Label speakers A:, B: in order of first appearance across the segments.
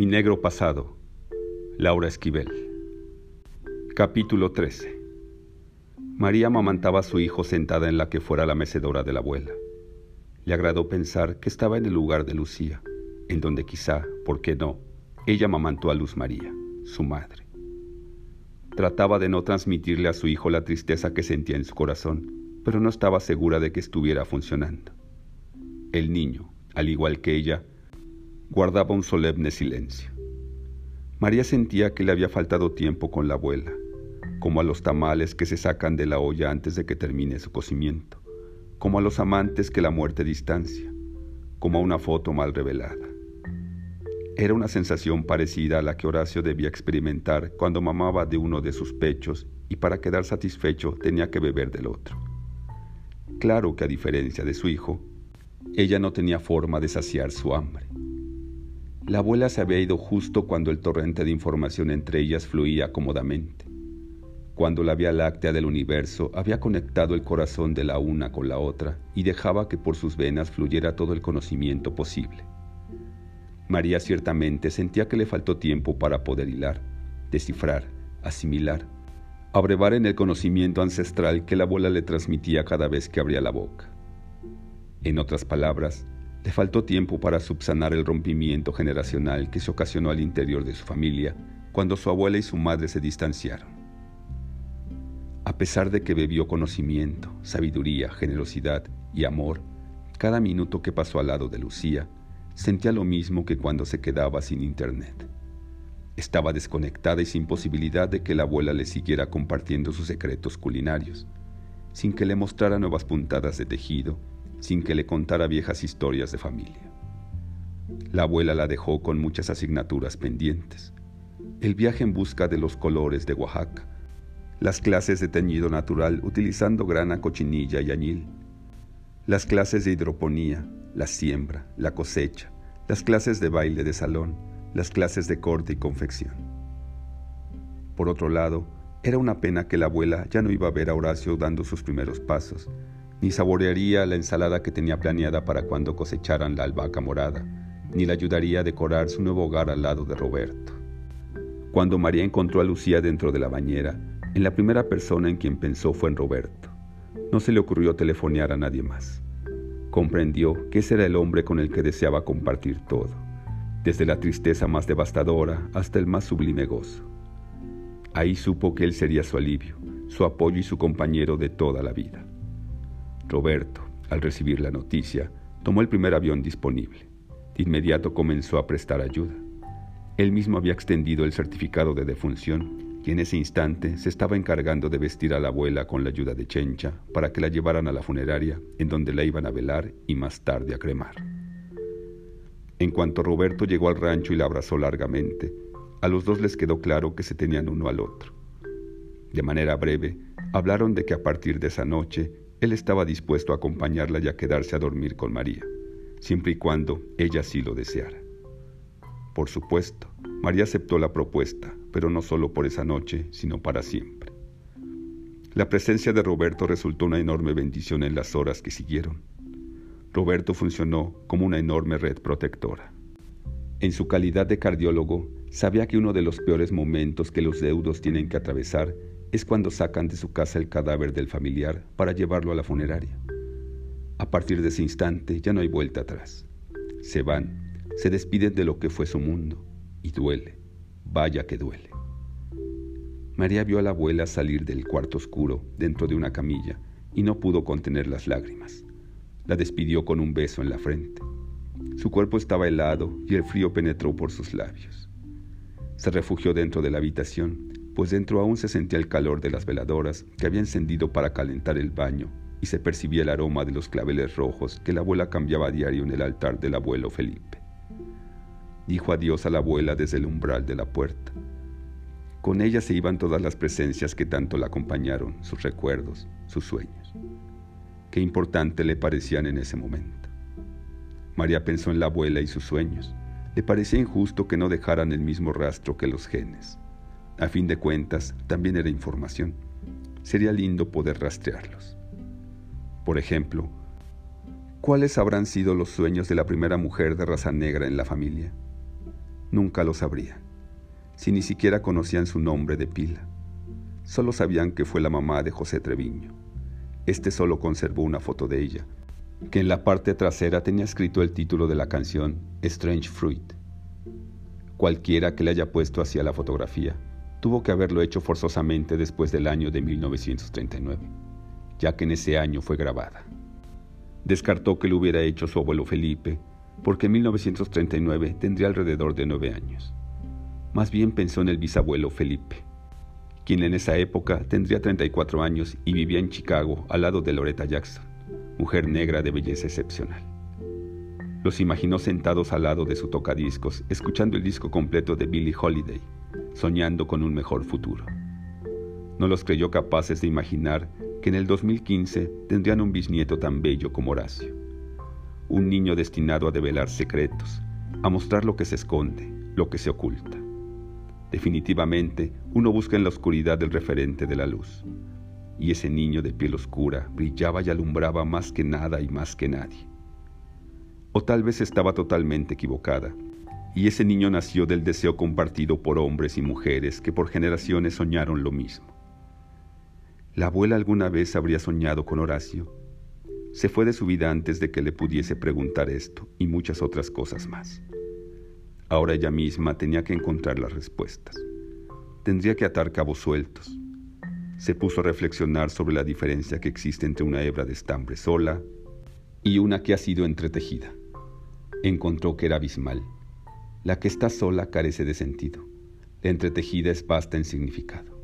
A: Mi negro pasado. Laura Esquivel. Capítulo 13. María amamantaba a su hijo sentada en la que fuera la mecedora de la abuela. Le agradó pensar que estaba en el lugar de Lucía, en donde quizá, ¿por qué no?, ella amamantó a Luz María, su madre. Trataba de no transmitirle a su hijo la tristeza que sentía en su corazón, pero no estaba segura de que estuviera funcionando. El niño, al igual que ella, guardaba un solemne silencio. María sentía que le había faltado tiempo con la abuela, como a los tamales que se sacan de la olla antes de que termine su cocimiento, como a los amantes que la muerte distancia, como a una foto mal revelada. Era una sensación parecida a la que Horacio debía experimentar cuando mamaba de uno de sus pechos y para quedar satisfecho tenía que beber del otro. Claro que a diferencia de su hijo, ella no tenía forma de saciar su hambre. La abuela se había ido justo cuando el torrente de información entre ellas fluía cómodamente, cuando la Vía Láctea del universo había conectado el corazón de la una con la otra y dejaba que por sus venas fluyera todo el conocimiento posible. María ciertamente sentía que le faltó tiempo para poder hilar, descifrar, asimilar, abrevar en el conocimiento ancestral que la abuela le transmitía cada vez que abría la boca. En otras palabras, le faltó tiempo para subsanar el rompimiento generacional que se ocasionó al interior de su familia cuando su abuela y su madre se distanciaron. A pesar de que bebió conocimiento, sabiduría, generosidad y amor, cada minuto que pasó al lado de Lucía, sentía lo mismo que cuando se quedaba sin internet. Estaba desconectada y sin posibilidad de que la abuela le siguiera compartiendo sus secretos culinarios, sin que le mostrara nuevas puntadas de tejido sin que le contara viejas historias de familia. La abuela la dejó con muchas asignaturas pendientes. El viaje en busca de los colores de Oaxaca, las clases de teñido natural utilizando grana, cochinilla y añil, las clases de hidroponía, la siembra, la cosecha, las clases de baile de salón, las clases de corte y confección. Por otro lado, era una pena que la abuela ya no iba a ver a Horacio dando sus primeros pasos, ni saborearía la ensalada que tenía planeada para cuando cosecharan la albahaca morada, ni le ayudaría a decorar su nuevo hogar al lado de Roberto. Cuando María encontró a Lucía dentro de la bañera, en la primera persona en quien pensó fue en Roberto. No se le ocurrió telefonear a nadie más. Comprendió que ese era el hombre con el que deseaba compartir todo, desde la tristeza más devastadora hasta el más sublime gozo. Ahí supo que él sería su alivio, su apoyo y su compañero de toda la vida. Roberto, al recibir la noticia, tomó el primer avión disponible. De inmediato comenzó a prestar ayuda. Él mismo había extendido el certificado de defunción y en ese instante se estaba encargando de vestir a la abuela con la ayuda de Chencha para que la llevaran a la funeraria en donde la iban a velar y más tarde a cremar. En cuanto Roberto llegó al rancho y la abrazó largamente, a los dos les quedó claro que se tenían uno al otro. De manera breve, hablaron de que a partir de esa noche él estaba dispuesto a acompañarla y a quedarse a dormir con María, siempre y cuando ella sí lo deseara. Por supuesto, María aceptó la propuesta, pero no solo por esa noche, sino para siempre. La presencia de Roberto resultó una enorme bendición en las horas que siguieron. Roberto funcionó como una enorme red protectora. En su calidad de cardiólogo, sabía que uno de los peores momentos que los deudos tienen que atravesar es cuando sacan de su casa el cadáver del familiar para llevarlo a la funeraria. A partir de ese instante ya no hay vuelta atrás. Se van, se despiden de lo que fue su mundo y duele, vaya que duele. María vio a la abuela salir del cuarto oscuro dentro de una camilla y no pudo contener las lágrimas. La despidió con un beso en la frente. Su cuerpo estaba helado y el frío penetró por sus labios. Se refugió dentro de la habitación pues dentro aún se sentía el calor de las veladoras que había encendido para calentar el baño y se percibía el aroma de los claveles rojos que la abuela cambiaba a diario en el altar del abuelo Felipe. Dijo adiós a la abuela desde el umbral de la puerta. Con ella se iban todas las presencias que tanto la acompañaron, sus recuerdos, sus sueños. Qué importante le parecían en ese momento. María pensó en la abuela y sus sueños. Le parecía injusto que no dejaran el mismo rastro que los genes. A fin de cuentas, también era información. Sería lindo poder rastrearlos. Por ejemplo, ¿cuáles habrán sido los sueños de la primera mujer de raza negra en la familia? Nunca lo sabrían, si ni siquiera conocían su nombre de pila. Solo sabían que fue la mamá de José Treviño. Este solo conservó una foto de ella, que en la parte trasera tenía escrito el título de la canción Strange Fruit. Cualquiera que le haya puesto hacia la fotografía tuvo que haberlo hecho forzosamente después del año de 1939, ya que en ese año fue grabada. Descartó que lo hubiera hecho su abuelo Felipe, porque en 1939 tendría alrededor de nueve años. Más bien pensó en el bisabuelo Felipe, quien en esa época tendría 34 años y vivía en Chicago al lado de Loretta Jackson, mujer negra de belleza excepcional. Los imaginó sentados al lado de su tocadiscos, escuchando el disco completo de Billie Holiday, soñando con un mejor futuro. No los creyó capaces de imaginar que en el 2015 tendrían un bisnieto tan bello como Horacio. Un niño destinado a develar secretos, a mostrar lo que se esconde, lo que se oculta. Definitivamente, uno busca en la oscuridad del referente de la luz. Y ese niño de piel oscura brillaba y alumbraba más que nada y más que nadie. O tal vez estaba totalmente equivocada, y ese niño nació del deseo compartido por hombres y mujeres que por generaciones soñaron lo mismo. ¿La abuela alguna vez habría soñado con Horacio? Se fue de su vida antes de que le pudiese preguntar esto y muchas otras cosas más. Ahora ella misma tenía que encontrar las respuestas. Tendría que atar cabos sueltos. Se puso a reflexionar sobre la diferencia que existe entre una hebra de estambre sola y una que ha sido entretejida. Encontró que era abismal. La que está sola carece de sentido. La entretejida es vasta en significado.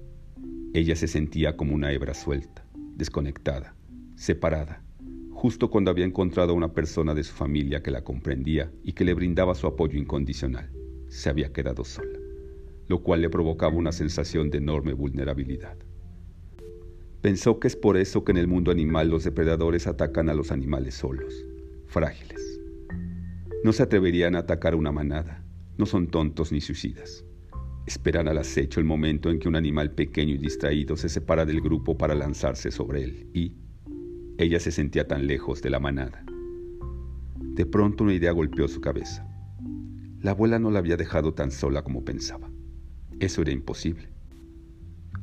A: Ella se sentía como una hebra suelta, desconectada, separada, justo cuando había encontrado a una persona de su familia que la comprendía y que le brindaba su apoyo incondicional. Se había quedado sola, lo cual le provocaba una sensación de enorme vulnerabilidad. Pensó que es por eso que en el mundo animal los depredadores atacan a los animales solos, frágiles. No se atreverían a atacar una manada, no son tontos ni suicidas. Esperan al acecho el momento en que un animal pequeño y distraído se separa del grupo para lanzarse sobre él y ella se sentía tan lejos de la manada. De pronto una idea golpeó su cabeza. La abuela no la había dejado tan sola como pensaba. Eso era imposible.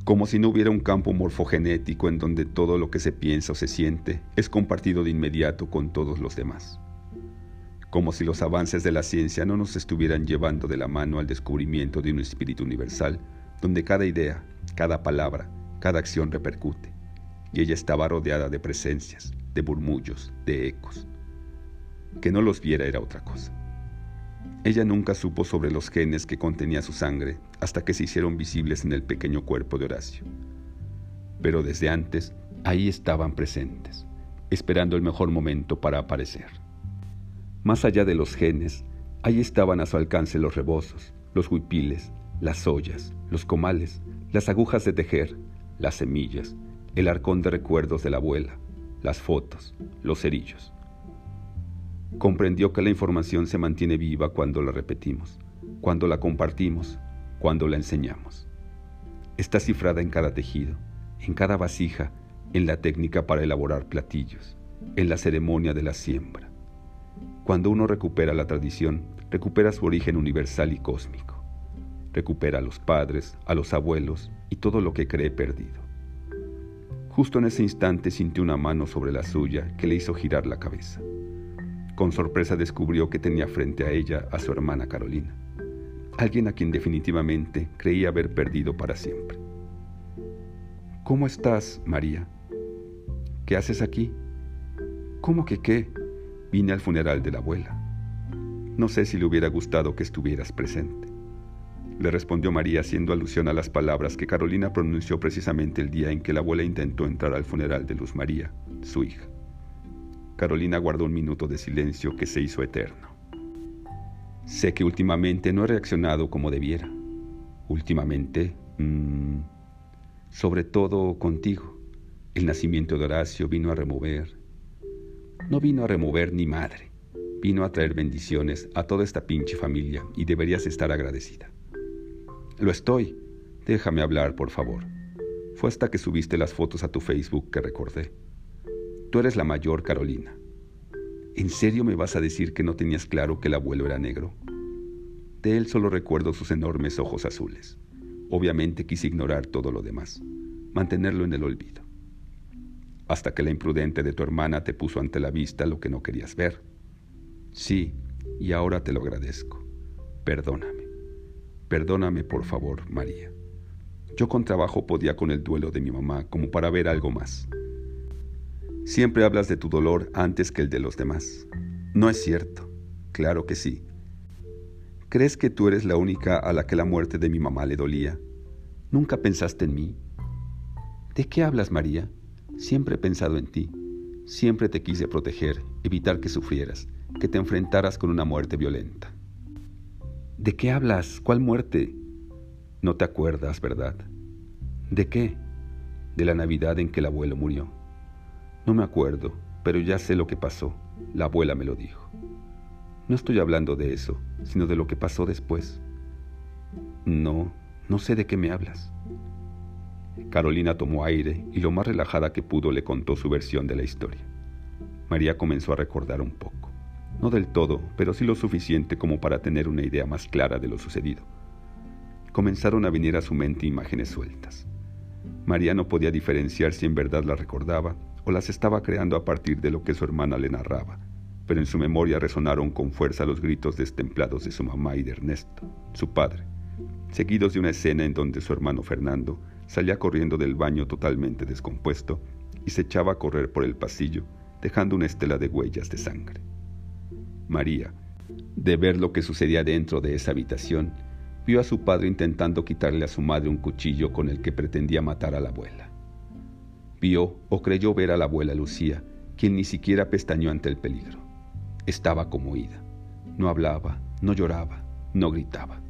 A: Como si no hubiera un campo morfogenético en donde todo lo que se piensa o se siente es compartido de inmediato con todos los demás como si los avances de la ciencia no nos estuvieran llevando de la mano al descubrimiento de un espíritu universal, donde cada idea, cada palabra, cada acción repercute, y ella estaba rodeada de presencias, de murmullos, de ecos. Que no los viera era otra cosa. Ella nunca supo sobre los genes que contenía su sangre hasta que se hicieron visibles en el pequeño cuerpo de Horacio. Pero desde antes, ahí estaban presentes, esperando el mejor momento para aparecer. Más allá de los genes, ahí estaban a su alcance los rebozos, los huipiles, las ollas, los comales, las agujas de tejer, las semillas, el arcón de recuerdos de la abuela, las fotos, los cerillos. Comprendió que la información se mantiene viva cuando la repetimos, cuando la compartimos, cuando la enseñamos. Está cifrada en cada tejido, en cada vasija, en la técnica para elaborar platillos, en la ceremonia de la siembra. Cuando uno recupera la tradición, recupera su origen universal y cósmico. Recupera a los padres, a los abuelos y todo lo que cree perdido. Justo en ese instante sintió una mano sobre la suya que le hizo girar la cabeza. Con sorpresa descubrió que tenía frente a ella a su hermana Carolina, alguien a quien definitivamente creía haber perdido para siempre. ¿Cómo estás, María? ¿Qué haces aquí? ¿Cómo que qué? Vine al funeral de la abuela. No sé si le hubiera gustado que estuvieras presente. Le respondió María haciendo alusión a las palabras que Carolina pronunció precisamente el día en que la abuela intentó entrar al funeral de Luz María, su hija. Carolina guardó un minuto de silencio que se hizo eterno. Sé que últimamente no he reaccionado como debiera. Últimamente, mmm, sobre todo contigo. El nacimiento de Horacio vino a remover, no vino a remover ni madre, vino a traer bendiciones a toda esta pinche familia y deberías estar agradecida. Lo estoy. Déjame hablar, por favor. Fue hasta que subiste las fotos a tu Facebook que recordé. Tú eres la mayor, Carolina. ¿En serio me vas a decir que no tenías claro que el abuelo era negro? De él solo recuerdo sus enormes ojos azules. Obviamente quise ignorar todo lo demás, mantenerlo en el olvido. Hasta que la imprudente de tu hermana te puso ante la vista lo que no querías ver. Sí, y ahora te lo agradezco. Perdóname. Perdóname, por favor, María. Yo con trabajo podía con el duelo de mi mamá como para ver algo más. Siempre hablas de tu dolor antes que el de los demás. No es cierto. Claro que sí. ¿Crees que tú eres la única a la que la muerte de mi mamá le dolía? ¿Nunca pensaste en mí? ¿De qué hablas, María? Siempre he pensado en ti. Siempre te quise proteger, evitar que sufrieras, que te enfrentaras con una muerte violenta. ¿De qué hablas? ¿Cuál muerte? No te acuerdas, ¿verdad? ¿De qué? De la Navidad en que el abuelo murió. No me acuerdo, pero ya sé lo que pasó. La abuela me lo dijo. No estoy hablando de eso, sino de lo que pasó después. No, no sé de qué me hablas. Carolina tomó aire y lo más relajada que pudo le contó su versión de la historia. María comenzó a recordar un poco. No del todo, pero sí lo suficiente como para tener una idea más clara de lo sucedido. Comenzaron a venir a su mente imágenes sueltas. María no podía diferenciar si en verdad las recordaba o las estaba creando a partir de lo que su hermana le narraba, pero en su memoria resonaron con fuerza los gritos destemplados de su mamá y de Ernesto, su padre, seguidos de una escena en donde su hermano Fernando salía corriendo del baño totalmente descompuesto y se echaba a correr por el pasillo, dejando una estela de huellas de sangre. María, de ver lo que sucedía dentro de esa habitación, vio a su padre intentando quitarle a su madre un cuchillo con el que pretendía matar a la abuela. Vio o creyó ver a la abuela Lucía, quien ni siquiera pestañó ante el peligro. Estaba como ida. No hablaba, no lloraba, no gritaba.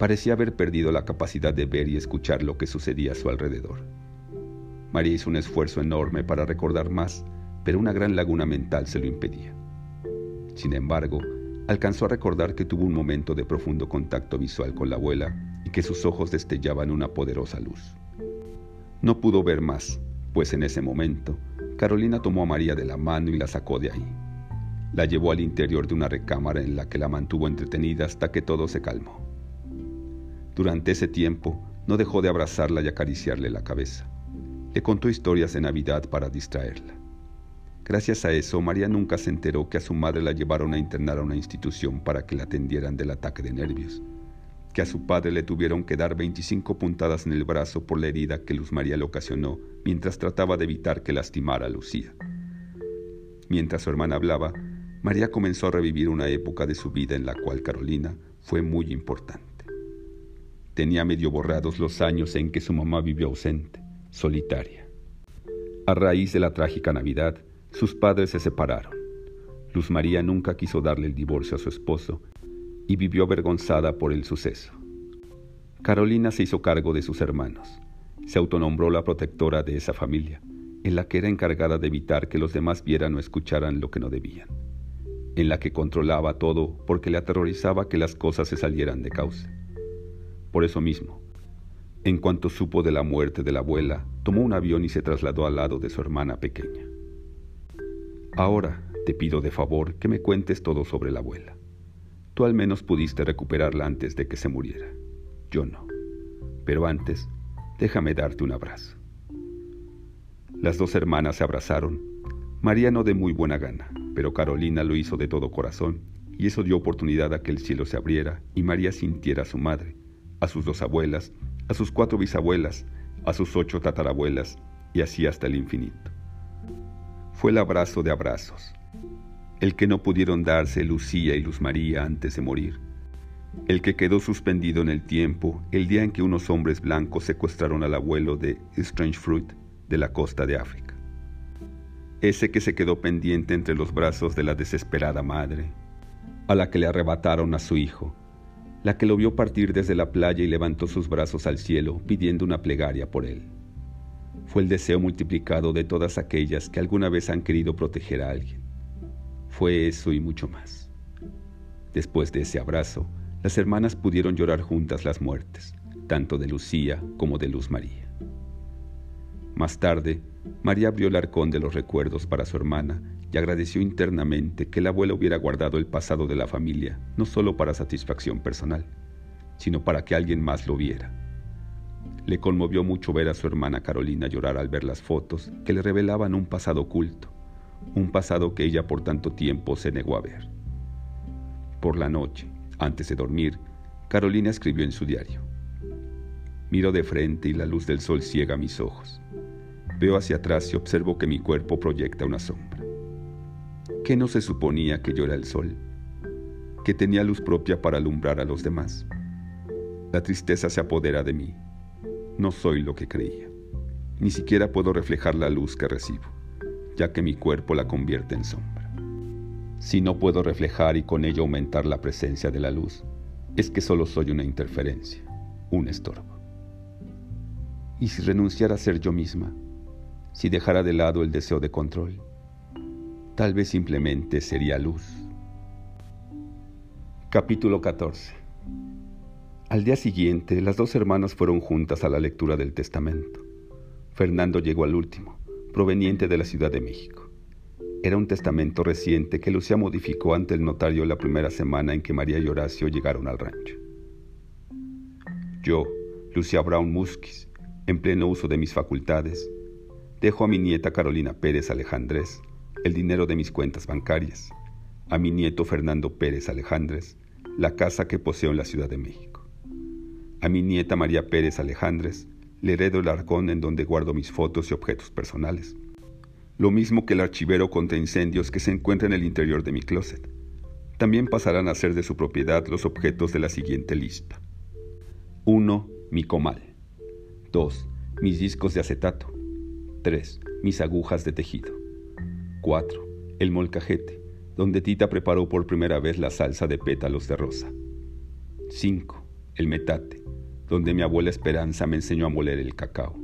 A: Parecía haber perdido la capacidad de ver y escuchar lo que sucedía a su alrededor. María hizo un esfuerzo enorme para recordar más, pero una gran laguna mental se lo impedía. Sin embargo, alcanzó a recordar que tuvo un momento de profundo contacto visual con la abuela y que sus ojos destellaban una poderosa luz. No pudo ver más, pues en ese momento, Carolina tomó a María de la mano y la sacó de ahí. La llevó al interior de una recámara en la que la mantuvo entretenida hasta que todo se calmó. Durante ese tiempo no dejó de abrazarla y acariciarle la cabeza. Le contó historias de Navidad para distraerla. Gracias a eso, María nunca se enteró que a su madre la llevaron a internar a una institución para que la atendieran del ataque de nervios, que a su padre le tuvieron que dar 25 puntadas en el brazo por la herida que Luz María le ocasionó mientras trataba de evitar que lastimara a Lucía. Mientras su hermana hablaba, María comenzó a revivir una época de su vida en la cual Carolina fue muy importante. Tenía medio borrados los años en que su mamá vivió ausente, solitaria. A raíz de la trágica Navidad, sus padres se separaron. Luz María nunca quiso darle el divorcio a su esposo y vivió avergonzada por el suceso. Carolina se hizo cargo de sus hermanos. Se autonombró la protectora de esa familia, en la que era encargada de evitar que los demás vieran o escucharan lo que no debían, en la que controlaba todo porque le aterrorizaba que las cosas se salieran de causa. Por eso mismo, en cuanto supo de la muerte de la abuela, tomó un avión y se trasladó al lado de su hermana pequeña. Ahora te pido de favor que me cuentes todo sobre la abuela. Tú al menos pudiste recuperarla antes de que se muriera. Yo no. Pero antes, déjame darte un abrazo. Las dos hermanas se abrazaron. María no de muy buena gana, pero Carolina lo hizo de todo corazón, y eso dio oportunidad a que el cielo se abriera y María sintiera a su madre, a sus dos abuelas, a sus cuatro bisabuelas, a sus ocho tatarabuelas, y así hasta el infinito. Fue el abrazo de abrazos, el que no pudieron darse Lucía y Luz María antes de morir, el que quedó suspendido en el tiempo el día en que unos hombres blancos secuestraron al abuelo de Strange Fruit de la costa de África, ese que se quedó pendiente entre los brazos de la desesperada madre, a la que le arrebataron a su hijo, la que lo vio partir desde la playa y levantó sus brazos al cielo pidiendo una plegaria por él. Fue el deseo multiplicado de todas aquellas que alguna vez han querido proteger a alguien. Fue eso y mucho más. Después de ese abrazo, las hermanas pudieron llorar juntas las muertes, tanto de Lucía como de Luz María. Más tarde, María abrió el arcón de los recuerdos para su hermana y agradeció internamente que la abuela hubiera guardado el pasado de la familia, no solo para satisfacción personal, sino para que alguien más lo viera. Le conmovió mucho ver a su hermana Carolina llorar al ver las fotos que le revelaban un pasado oculto, un pasado que ella por tanto tiempo se negó a ver. Por la noche, antes de dormir, Carolina escribió en su diario. Miro de frente y la luz del sol ciega mis ojos. Veo hacia atrás y observo que mi cuerpo proyecta una sombra. ¿Qué no se suponía que yo era el sol? Que tenía luz propia para alumbrar a los demás. La tristeza se apodera de mí. No soy lo que creía. Ni siquiera puedo reflejar la luz que recibo, ya que mi cuerpo la convierte en sombra. Si no puedo reflejar y con ello aumentar la presencia de la luz, es que solo soy una interferencia, un estorbo. ¿Y si renunciara a ser yo misma? si dejara de lado el deseo de control. Tal vez simplemente sería luz. Capítulo 14 Al día siguiente, las dos hermanas fueron juntas a la lectura del testamento. Fernando llegó al último, proveniente de la Ciudad de México. Era un testamento reciente que Lucía modificó ante el notario la primera semana en que María y Horacio llegaron al rancho. Yo, Lucía Brown Musquis, en pleno uso de mis facultades, Dejo a mi nieta Carolina Pérez Alejandrés el dinero de mis cuentas bancarias, a mi nieto Fernando Pérez Alejandrés la casa que poseo en la Ciudad de México. A mi nieta María Pérez Alejandrés le heredo el arcón en donde guardo mis fotos y objetos personales. Lo mismo que el archivero contra incendios que se encuentra en el interior de mi closet. También pasarán a ser de su propiedad los objetos de la siguiente lista. 1. Mi comal. 2. Mis discos de acetato. 3. Mis agujas de tejido. 4. El molcajete, donde Tita preparó por primera vez la salsa de pétalos de rosa. 5. El metate, donde mi abuela Esperanza me enseñó a moler el cacao.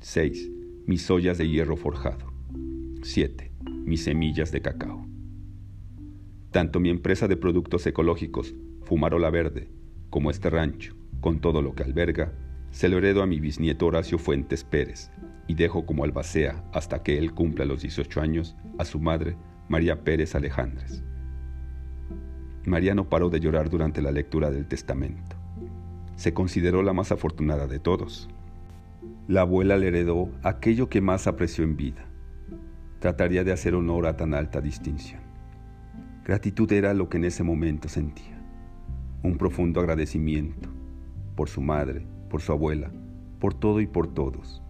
A: 6. Mis ollas de hierro forjado. 7. Mis semillas de cacao. Tanto mi empresa de productos ecológicos, Fumarola Verde, como este rancho, con todo lo que alberga, se lo heredo a mi bisnieto Horacio Fuentes Pérez, y dejo como albacea hasta que él cumpla los 18 años a su madre, María Pérez Alejandres. María no paró de llorar durante la lectura del testamento. Se consideró la más afortunada de todos. La abuela le heredó aquello que más apreció en vida. Trataría de hacer honor a tan alta distinción. Gratitud era lo que en ese momento sentía. Un profundo agradecimiento por su madre, por su abuela, por todo y por todos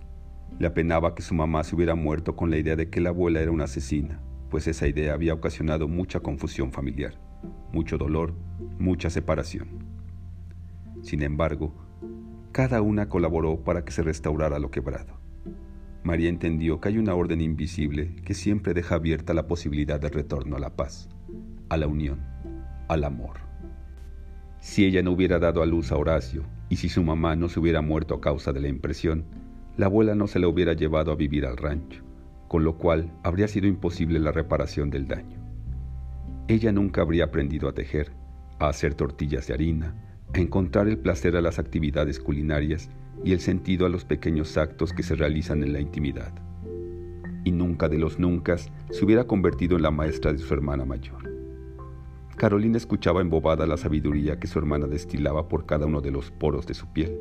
A: le apenaba que su mamá se hubiera muerto con la idea de que la abuela era una asesina, pues esa idea había ocasionado mucha confusión familiar, mucho dolor, mucha separación. Sin embargo, cada una colaboró para que se restaurara lo quebrado. María entendió que hay una orden invisible que siempre deja abierta la posibilidad de retorno a la paz, a la unión, al amor. Si ella no hubiera dado a luz a Horacio y si su mamá no se hubiera muerto a causa de la impresión, la abuela no se la hubiera llevado a vivir al rancho, con lo cual habría sido imposible la reparación del daño. Ella nunca habría aprendido a tejer, a hacer tortillas de harina, a encontrar el placer a las actividades culinarias y el sentido a los pequeños actos que se realizan en la intimidad. Y nunca de los nunca se hubiera convertido en la maestra de su hermana mayor. Carolina escuchaba embobada la sabiduría que su hermana destilaba por cada uno de los poros de su piel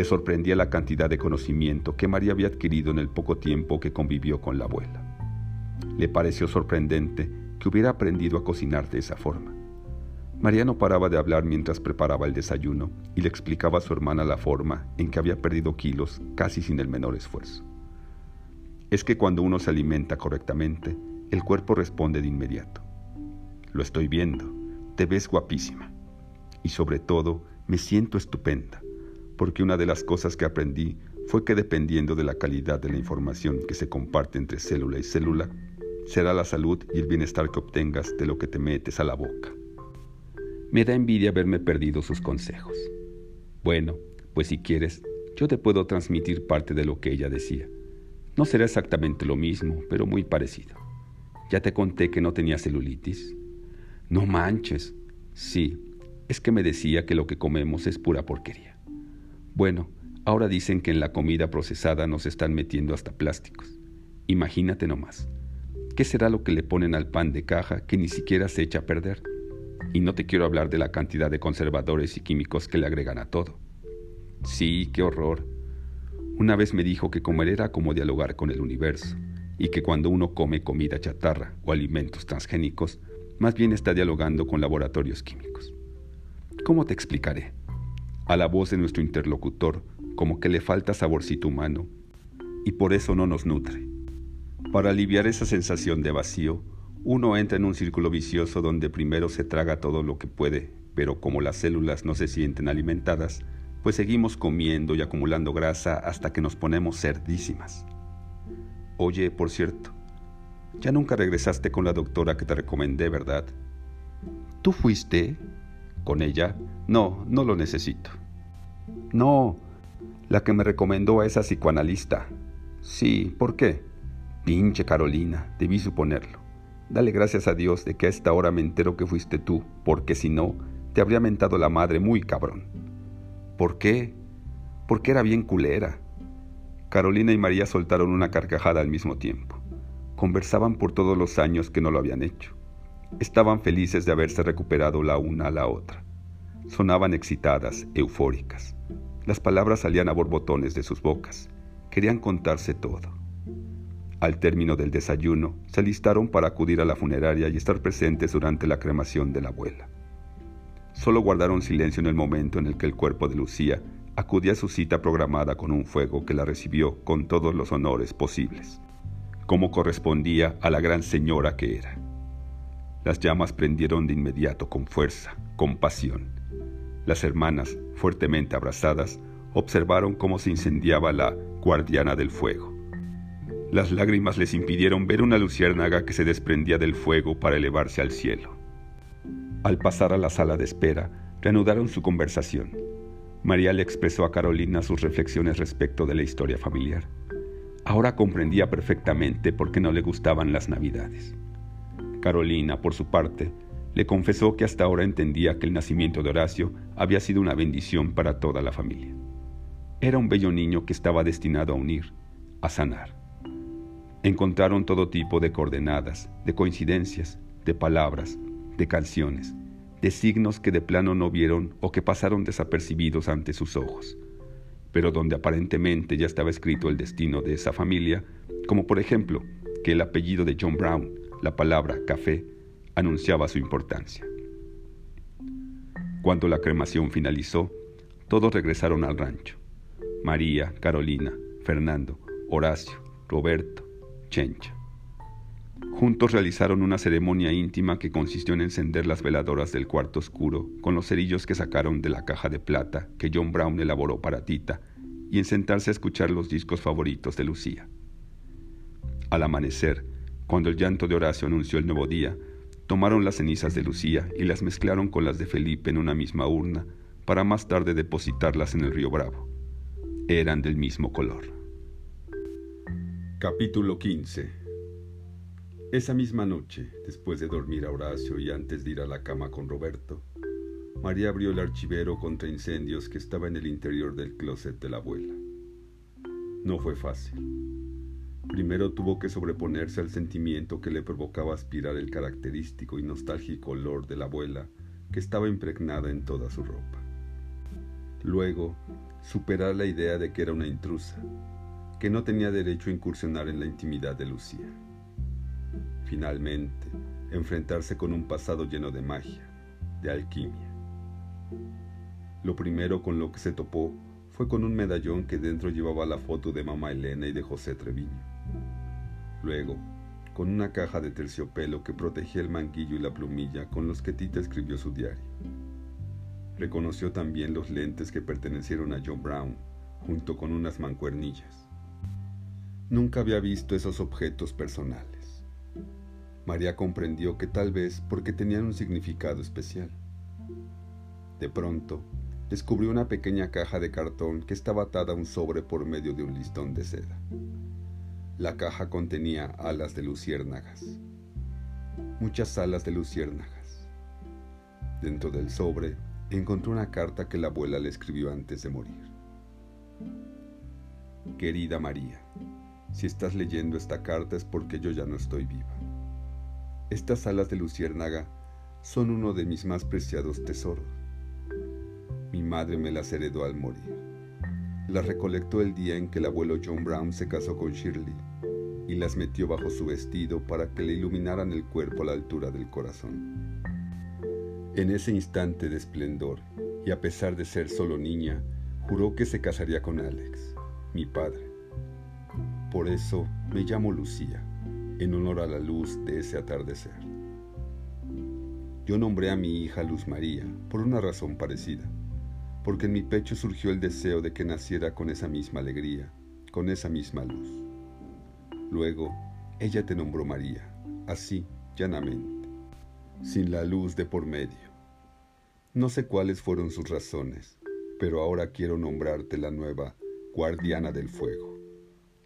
A: le sorprendía la cantidad de conocimiento que María había adquirido en el poco tiempo que convivió con la abuela. Le pareció sorprendente que hubiera aprendido a cocinar de esa forma. María no paraba de hablar mientras preparaba el desayuno y le explicaba a su hermana la forma en que había perdido kilos casi sin el menor esfuerzo. Es que cuando uno se alimenta correctamente, el cuerpo responde de inmediato. Lo estoy viendo, te ves guapísima. Y sobre todo, me siento estupenda porque una de las cosas que aprendí fue que dependiendo de la calidad de la información que se comparte entre célula y célula, será la salud y el bienestar que obtengas de lo que te metes a la boca. Me da envidia haberme perdido sus consejos. Bueno, pues si quieres, yo te puedo transmitir parte de lo que ella decía. No será exactamente lo mismo, pero muy parecido. Ya te conté que no tenía celulitis. No manches. Sí, es que me decía que lo que comemos es pura porquería. Bueno, Ahora dicen que en la comida procesada nos están metiendo hasta plásticos. Imagínate nomás. ¿Qué será lo que le ponen al pan de caja que ni siquiera se echa a perder? Y no te quiero hablar de la cantidad de conservadores y químicos que le agregan a todo. Sí, qué horror. Una vez me dijo que comer era como dialogar con el universo, y que cuando uno come comida chatarra o alimentos transgénicos, más bien está dialogando con laboratorios químicos. ¿Cómo te explicaré? A la voz de nuestro interlocutor, como que le falta saborcito humano, y por eso no nos nutre. Para aliviar esa sensación de vacío, uno entra en un círculo vicioso donde primero se traga todo lo que puede, pero como las células no se sienten alimentadas, pues seguimos comiendo y acumulando grasa hasta que nos ponemos cerdísimas. Oye, por cierto, ya nunca regresaste con la doctora que te recomendé, ¿verdad? ¿Tú fuiste? ¿Con ella? No, no lo necesito. No, la que me recomendó a esa psicoanalista. Sí, ¿por qué? Pinche Carolina, debí suponerlo. Dale gracias a Dios de que a esta hora me entero que fuiste tú, porque si no, te habría mentado la madre muy cabrón. ¿Por qué? Porque era bien culera. Carolina y María soltaron una carcajada al mismo tiempo. Conversaban por todos los años que no lo habían hecho. Estaban felices de haberse recuperado la una a la otra. Sonaban excitadas, eufóricas. Las palabras salían a borbotones de sus bocas. Querían contarse todo. Al término del desayuno, se alistaron para acudir a la funeraria y estar presentes durante la cremación de la abuela. Solo guardaron silencio en el momento en el que el cuerpo de Lucía acudía a su cita programada con un fuego que la recibió con todos los honores posibles, como correspondía a la gran señora que era. Las llamas prendieron de inmediato con fuerza, con pasión. Las hermanas, fuertemente abrazadas, observaron cómo se incendiaba la guardiana del fuego. Las lágrimas les impidieron ver una luciérnaga que se desprendía del fuego para elevarse al cielo. Al pasar a la sala de espera, reanudaron su conversación. María le expresó a Carolina sus reflexiones respecto de la historia familiar. Ahora comprendía perfectamente por qué no le gustaban las navidades. Carolina, por su parte, le confesó que hasta ahora entendía que el nacimiento de Horacio había sido una bendición para toda la familia. Era un bello niño que estaba destinado a unir, a sanar. Encontraron todo tipo de coordenadas, de coincidencias, de palabras, de canciones, de signos que de plano no vieron o que pasaron desapercibidos ante sus ojos, pero donde aparentemente ya estaba escrito el destino de esa familia, como por ejemplo que el apellido de John Brown, la palabra café, anunciaba su importancia. Cuando la cremación finalizó, todos regresaron al rancho. María, Carolina, Fernando, Horacio, Roberto, Chencha. Juntos realizaron una ceremonia íntima que consistió en encender las veladoras del cuarto oscuro con los cerillos que sacaron de la caja de plata que John Brown elaboró para Tita y en sentarse a escuchar los discos favoritos de Lucía. Al amanecer, cuando el llanto de Horacio anunció el nuevo día, tomaron las cenizas de Lucía y las mezclaron con las de Felipe en una misma urna para más tarde depositarlas en el río Bravo. Eran del mismo color. Capítulo 15 esa misma noche, después de dormir a Horacio y antes de ir a la cama con Roberto, María abrió el archivero contra incendios que estaba en el interior del closet de la abuela. No fue fácil. Primero tuvo que sobreponerse al sentimiento que le provocaba aspirar el característico y nostálgico olor de la abuela que estaba impregnada en toda su ropa. Luego, superar la idea de que era una intrusa, que no tenía derecho a incursionar en la intimidad de Lucía. Finalmente, enfrentarse con un pasado lleno de magia, de alquimia. Lo primero con lo que se topó fue con un medallón que dentro llevaba la foto de mamá Elena y de José Treviño. Luego, con una caja de terciopelo que protegía el manguillo y la plumilla con los que Tita escribió su diario. Reconoció también los lentes que pertenecieron a John Brown, junto con unas mancuernillas. Nunca había visto esos objetos personales. María comprendió que tal vez porque tenían un significado especial. De pronto, descubrió una pequeña caja de cartón que estaba atada a un sobre por medio de un listón de seda. La caja contenía alas de luciérnagas, muchas alas de luciérnagas. Dentro del sobre encontró una carta que la abuela le escribió antes de morir. Querida María, si estás leyendo esta carta es porque yo ya no estoy viva. Estas alas de luciérnaga son uno de mis más preciados tesoros. Mi madre me las heredó al morir. Las recolectó el día en que el abuelo John Brown se casó con Shirley y las metió bajo su vestido para que le iluminaran el cuerpo a la altura del corazón. En ese instante de esplendor, y a pesar de ser solo niña, juró que se casaría con Alex, mi padre. Por eso me llamo Lucía, en honor a la luz de ese atardecer. Yo nombré a mi hija Luz María por una razón parecida, porque en mi pecho surgió el deseo de que naciera con esa misma alegría, con esa misma luz. Luego, ella te nombró María, así, llanamente, sin la luz de por medio. No sé cuáles fueron sus razones, pero ahora quiero nombrarte la nueva guardiana del fuego,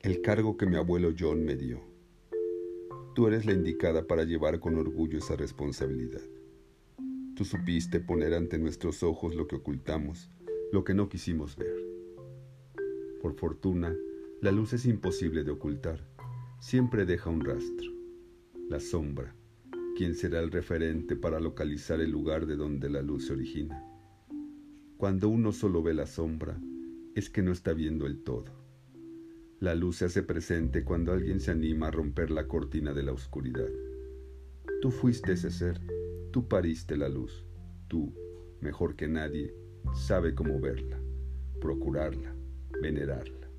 A: el cargo que mi abuelo John me dio. Tú eres la indicada para llevar con orgullo esa responsabilidad. Tú supiste poner ante nuestros ojos lo que ocultamos, lo que no quisimos ver. Por fortuna, la luz es imposible de ocultar siempre deja un rastro, la sombra, quien será el referente para localizar el lugar de donde la luz se origina. Cuando uno solo ve la sombra, es que no está viendo el todo. La luz se hace presente cuando alguien se anima a romper la cortina de la oscuridad. Tú fuiste ese ser, tú pariste la luz, tú, mejor que nadie, sabe cómo verla, procurarla, venerarla.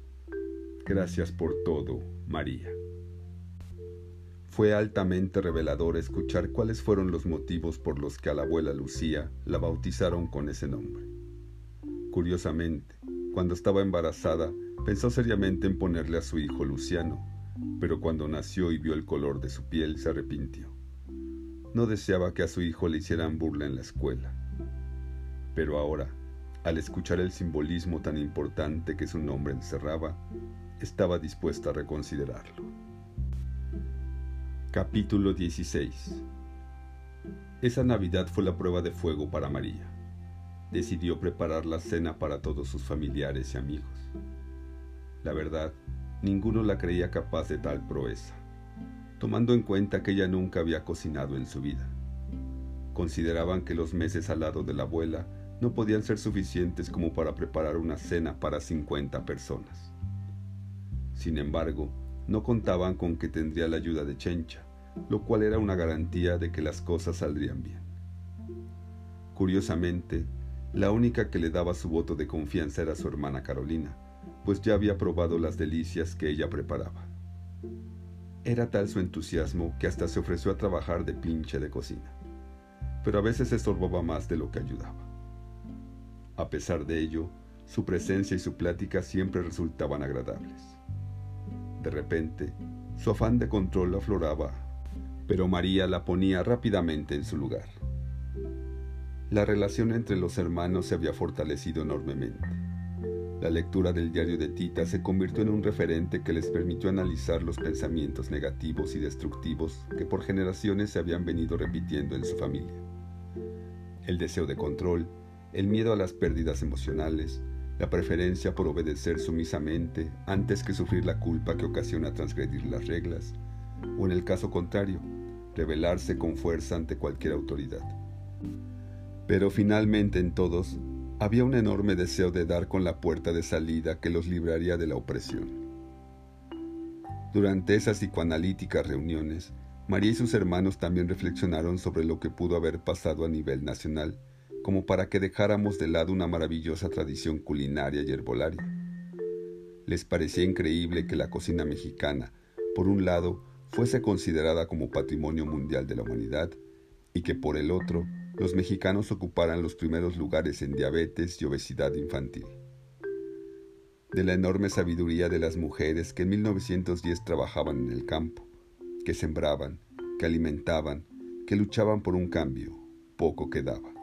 A: Gracias por todo, María. Fue altamente revelador escuchar cuáles fueron los motivos por los que a la abuela Lucía la bautizaron con ese nombre. Curiosamente, cuando estaba embarazada, pensó seriamente en ponerle a su hijo Luciano, pero cuando nació y vio el color de su piel se arrepintió. No deseaba que a su hijo le hicieran burla en la escuela. Pero ahora, al escuchar el simbolismo tan importante que su nombre encerraba, estaba dispuesta a reconsiderarlo. Capítulo 16 Esa Navidad fue la prueba de fuego para María. Decidió preparar la cena para todos sus familiares y amigos. La verdad, ninguno la creía capaz de tal proeza, tomando en cuenta que ella nunca había cocinado en su vida. Consideraban que los meses al lado de la abuela no podían ser suficientes como para preparar una cena para 50 personas. Sin embargo, no contaban con que tendría la ayuda de Chencha, lo cual era una garantía de que las cosas saldrían bien. Curiosamente, la única que le daba su voto de confianza era su hermana Carolina, pues ya había probado las delicias que ella preparaba. Era tal su entusiasmo que hasta se ofreció a trabajar de pinche de cocina, pero a veces estorbaba más de lo que ayudaba. A pesar de ello, su presencia y su plática siempre resultaban agradables. De repente, su afán de control afloraba, pero María la ponía rápidamente en su lugar. La relación entre los hermanos se había fortalecido enormemente. La lectura del diario de Tita se convirtió en un referente que les permitió analizar los pensamientos negativos y destructivos que por generaciones se habían venido repitiendo en su familia. El deseo de control, el miedo a las pérdidas emocionales, la preferencia por obedecer sumisamente antes que sufrir la culpa que ocasiona transgredir las reglas, o en el caso contrario, rebelarse con fuerza ante cualquier autoridad. Pero finalmente en todos había un enorme deseo de dar con la puerta de salida que los libraría de la opresión. Durante esas psicoanalíticas reuniones, María y sus hermanos también reflexionaron sobre lo que pudo haber pasado a nivel nacional como para que dejáramos de lado una maravillosa tradición culinaria y herbolaria. Les parecía increíble que la cocina mexicana, por un lado, fuese considerada como patrimonio mundial de la humanidad y que por el otro, los mexicanos ocuparan los primeros lugares en diabetes y obesidad infantil. De la enorme sabiduría de las mujeres que en 1910 trabajaban en el campo, que sembraban, que alimentaban, que luchaban por un cambio, poco quedaba.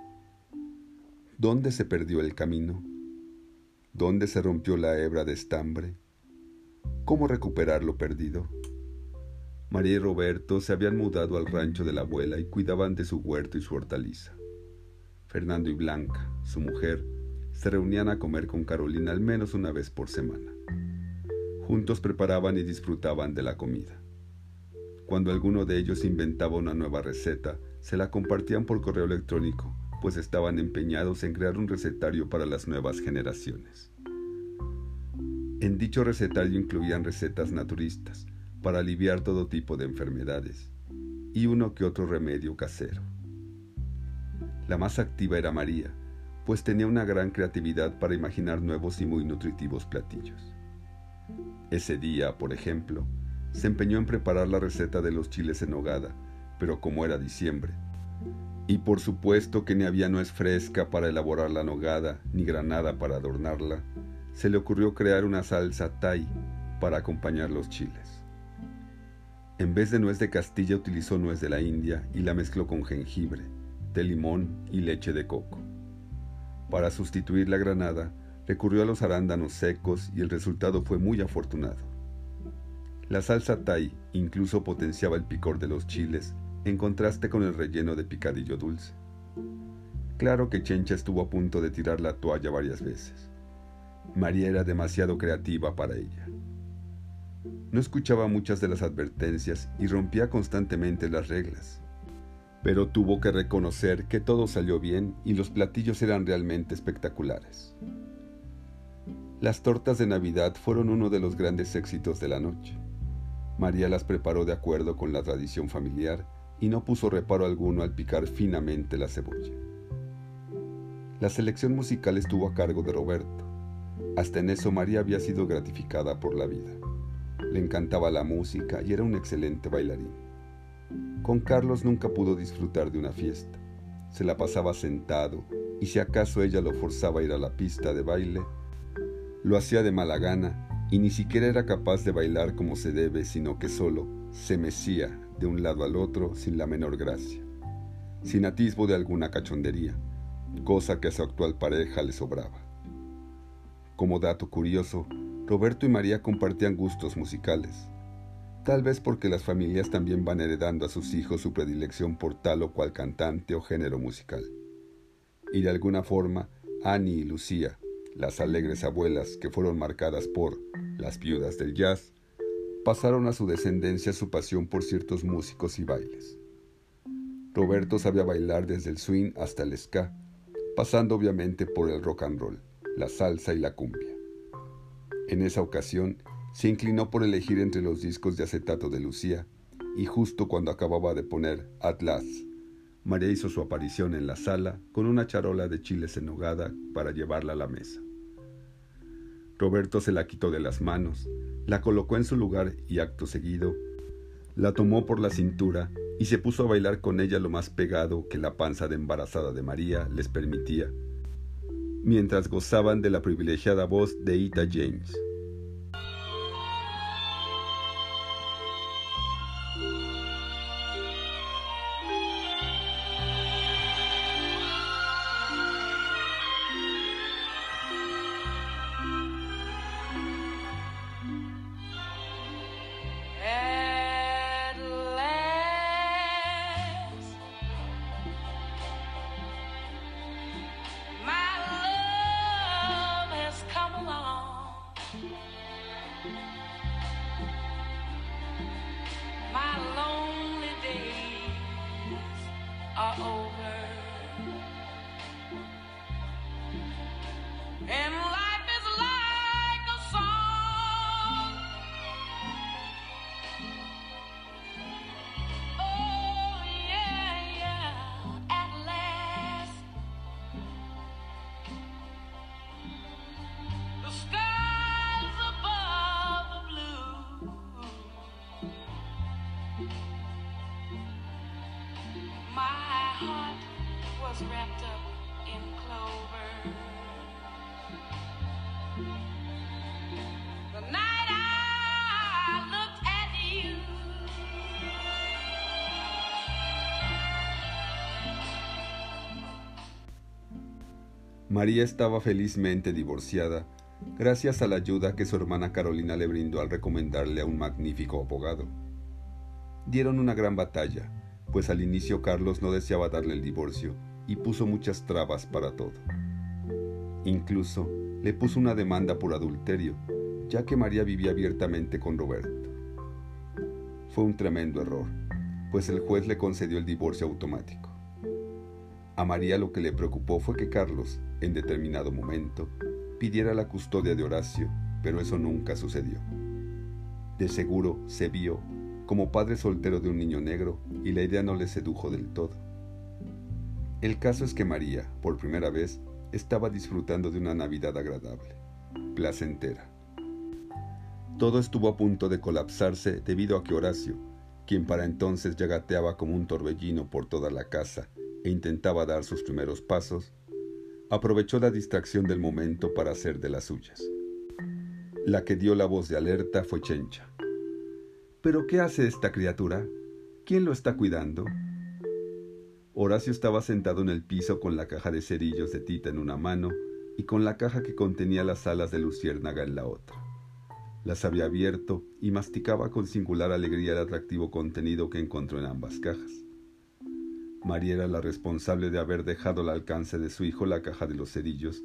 A: ¿Dónde se perdió el camino? ¿Dónde se rompió la hebra de estambre? ¿Cómo recuperar lo perdido? María y Roberto se habían mudado al rancho de la abuela y cuidaban de su huerto y su hortaliza. Fernando y Blanca, su mujer, se reunían a comer con Carolina al menos una vez por semana. Juntos preparaban y disfrutaban de la comida. Cuando alguno de ellos inventaba una nueva receta, se la compartían por correo electrónico, pues estaban empeñados en crear un recetario para las nuevas generaciones. En dicho recetario incluían recetas naturistas para aliviar todo tipo de enfermedades y uno que otro remedio casero. La más activa era María, pues tenía una gran creatividad para imaginar nuevos y muy nutritivos platillos. Ese día, por ejemplo, se empeñó en preparar la receta de los chiles en nogada, pero como era diciembre, y por supuesto que ni había nuez fresca para elaborar la nogada, ni granada para adornarla, se le ocurrió crear una salsa Thai para acompañar los chiles. En vez de nuez de Castilla utilizó nuez de la India y la mezcló con jengibre, de limón y leche de coco. Para sustituir la granada, recurrió a los arándanos secos y el resultado fue muy afortunado. La salsa Thai incluso potenciaba el picor de los chiles en contraste con el relleno de picadillo dulce. Claro que Chencha estuvo a punto de tirar la toalla varias veces. María era demasiado creativa para ella. No escuchaba muchas de las advertencias y rompía constantemente las reglas. Pero tuvo que reconocer que todo salió bien y los platillos eran realmente espectaculares. Las tortas de Navidad fueron uno de los grandes éxitos de la noche. María las preparó de acuerdo con la tradición familiar y no puso reparo alguno al picar finamente la cebolla. La selección musical estuvo a cargo de Roberto. Hasta en eso María había sido gratificada por la vida. Le encantaba la música y era un excelente bailarín. Con Carlos nunca pudo disfrutar de una fiesta. Se la pasaba sentado y si acaso ella lo forzaba a ir a la pista de baile, lo hacía de mala gana y ni siquiera era capaz de bailar como se debe, sino que solo se mecía de un lado al otro sin la menor gracia, sin atisbo de alguna cachondería, cosa que a su actual pareja le sobraba. Como dato curioso, Roberto y María compartían gustos musicales, tal vez porque las familias también van heredando a sus hijos su predilección por tal o cual cantante o género musical. Y de alguna forma, Annie y Lucía, las alegres abuelas que fueron marcadas por las viudas del jazz, pasaron a su descendencia su pasión por ciertos músicos y bailes. Roberto sabía bailar desde el swing hasta el ska, pasando obviamente por el rock and roll, la salsa y la cumbia. En esa ocasión, se inclinó por elegir entre los discos de acetato de Lucía, y justo cuando acababa de poner Atlas, María hizo su aparición en la sala con una charola de chiles en nogada para llevarla a la mesa. Roberto se la quitó de las manos, la colocó en su lugar y acto seguido, la tomó por la cintura y se puso a bailar con ella lo más pegado que la panza de embarazada de María les permitía, mientras gozaban de la privilegiada voz de Ita James. María estaba felizmente divorciada, gracias a la ayuda que su hermana Carolina le brindó al recomendarle a un magnífico abogado. Dieron una gran batalla, pues al inicio Carlos no deseaba darle el divorcio y puso muchas trabas para todo. Incluso le puso una demanda por adulterio, ya que María vivía abiertamente con Roberto. Fue un tremendo error, pues el juez le concedió el divorcio automático. A María lo que le preocupó fue que Carlos, en determinado momento, pidiera la custodia de Horacio, pero eso nunca sucedió. De seguro se vio como padre soltero de un niño negro y la idea no le sedujo del todo. El caso es que María, por primera vez, estaba disfrutando de una Navidad agradable, placentera. Todo estuvo a punto de colapsarse debido a que Horacio, quien para entonces ya gateaba como un torbellino por toda la casa e intentaba dar sus primeros pasos, aprovechó la distracción del momento para hacer de las suyas. La que dio la voz de alerta fue Chencha. ¿Pero qué hace esta criatura? ¿Quién lo está cuidando? Horacio estaba sentado en el piso con la caja de cerillos de Tita en una mano y con la caja que contenía las alas de luciérnaga en la otra. Las había abierto y masticaba con singular alegría el atractivo contenido que encontró en ambas cajas. María era la responsable de haber dejado al alcance de su hijo la caja de los cerillos,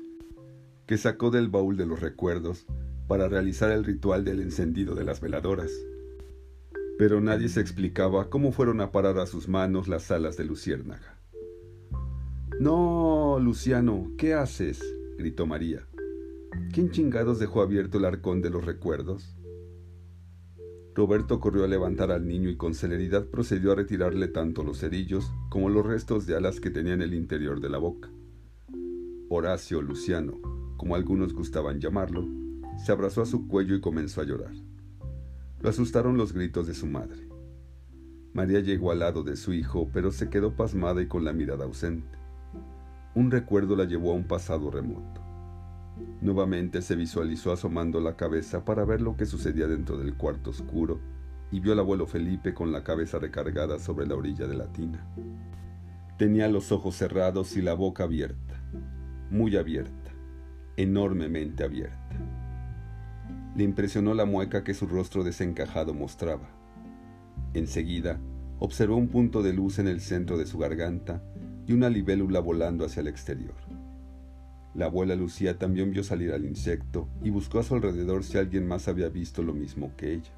A: que sacó del baúl de los recuerdos para realizar el ritual del encendido de las veladoras pero nadie se explicaba cómo fueron a parar a sus manos las alas de Luciérnaga. No, Luciano, ¿qué haces? gritó María. ¿Quién chingados dejó abierto el arcón de los recuerdos? Roberto corrió a levantar al niño y con celeridad procedió a retirarle tanto los cerillos como los restos de alas que tenía en el interior de la boca. Horacio Luciano, como algunos gustaban llamarlo, se abrazó a su cuello y comenzó a llorar. Lo asustaron los gritos de su madre. María llegó al lado de su hijo, pero se quedó pasmada y con la mirada ausente. Un recuerdo la llevó a un pasado remoto. Nuevamente se visualizó asomando la cabeza para ver lo que sucedía dentro del cuarto oscuro y vio al abuelo Felipe con la cabeza recargada sobre la orilla de la tina. Tenía los ojos cerrados y la boca abierta, muy abierta, enormemente abierta. Le impresionó la mueca que su rostro desencajado mostraba. Enseguida, observó un punto de luz en el centro de su garganta y una libélula volando hacia el exterior. La abuela Lucía también vio salir al insecto y buscó a su alrededor si alguien más había visto lo mismo que ella.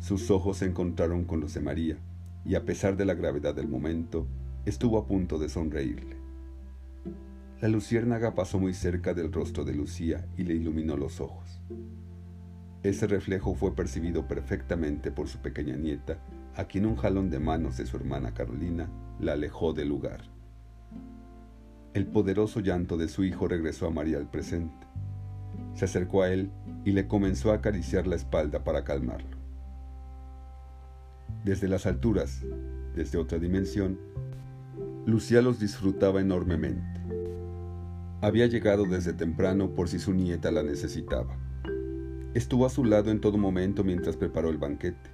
A: Sus ojos se encontraron con los de María, y a pesar de la gravedad del momento, estuvo a punto de sonreírle. La luciérnaga pasó muy cerca del rostro de Lucía y le iluminó los ojos. Ese reflejo fue percibido perfectamente por su pequeña nieta, a quien un jalón de manos de su hermana Carolina la alejó del lugar. El poderoso llanto de su hijo regresó a María al presente. Se acercó a él y le comenzó a acariciar la espalda para calmarlo. Desde las alturas, desde otra dimensión, Lucía los disfrutaba enormemente. Había llegado desde temprano por si su nieta la necesitaba. Estuvo a su lado en todo momento mientras preparó el banquete.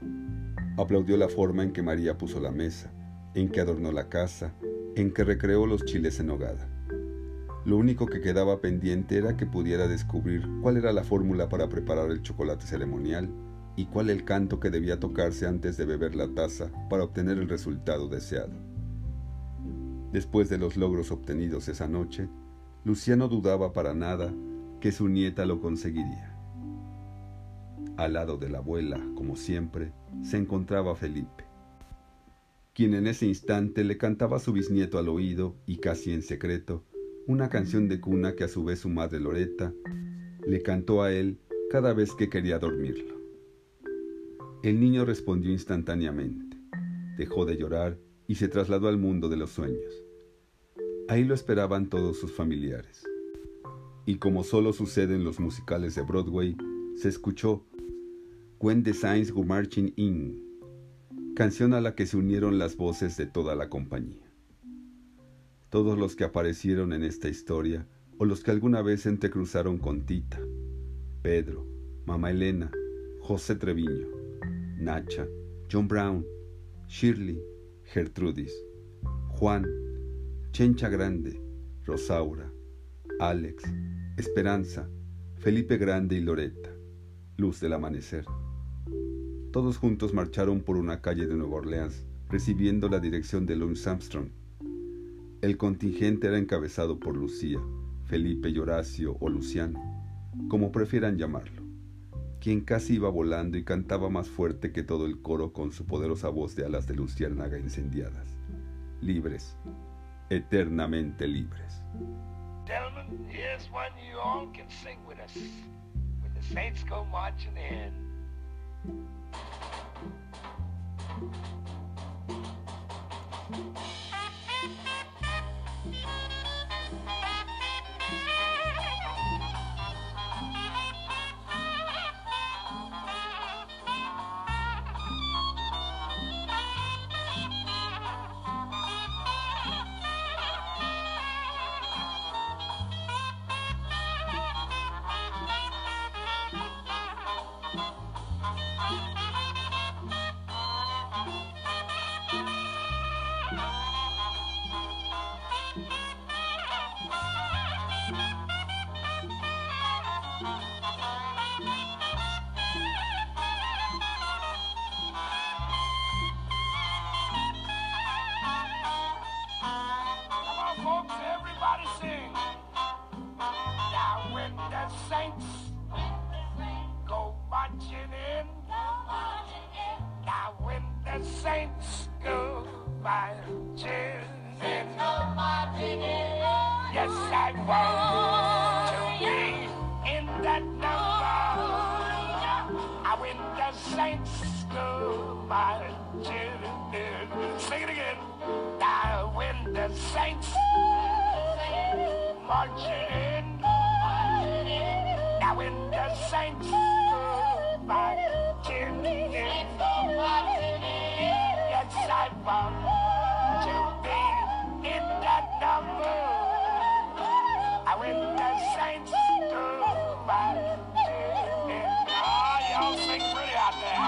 A: Aplaudió la forma en que María puso la mesa, en que adornó la casa, en que recreó los chiles en hogada. Lo único que quedaba pendiente era que pudiera descubrir cuál era la fórmula para preparar el chocolate ceremonial y cuál el canto que debía tocarse antes de beber la taza para obtener el resultado deseado. Después de los logros obtenidos esa noche, Luciano dudaba para nada que su nieta lo conseguiría. Al lado de la abuela, como siempre, se encontraba Felipe, quien en ese instante le cantaba a su bisnieto al oído y casi en secreto una canción de cuna que a su vez su madre Loreta le cantó a él cada vez que quería dormirlo. El niño respondió instantáneamente, dejó de llorar y se trasladó al mundo de los sueños. Ahí lo esperaban todos sus familiares. Y como solo sucede en los musicales de Broadway, se escuchó When the Signs Marching In, canción a la que se unieron las voces de toda la compañía. Todos los que aparecieron en esta historia, o los que alguna vez entrecruzaron con Tita, Pedro, Mamá Elena, José Treviño, Nacha, John Brown, Shirley, Gertrudis, Juan, Chencha Grande, Rosaura, Alex, Esperanza, Felipe Grande y Loreta, Luz del Amanecer. Todos juntos marcharon por una calle de Nueva Orleans, recibiendo la dirección de Louis Armstrong. El contingente era encabezado por Lucía, Felipe y Horacio o Luciano, como prefieran llamarlo, quien casi iba volando y cantaba más fuerte que todo el coro con su poderosa voz de alas de luciérnaga incendiadas. Libres, eternamente libres.
B: Gentlemen, here's one you all can sing with us when the saints go marching in. Out there.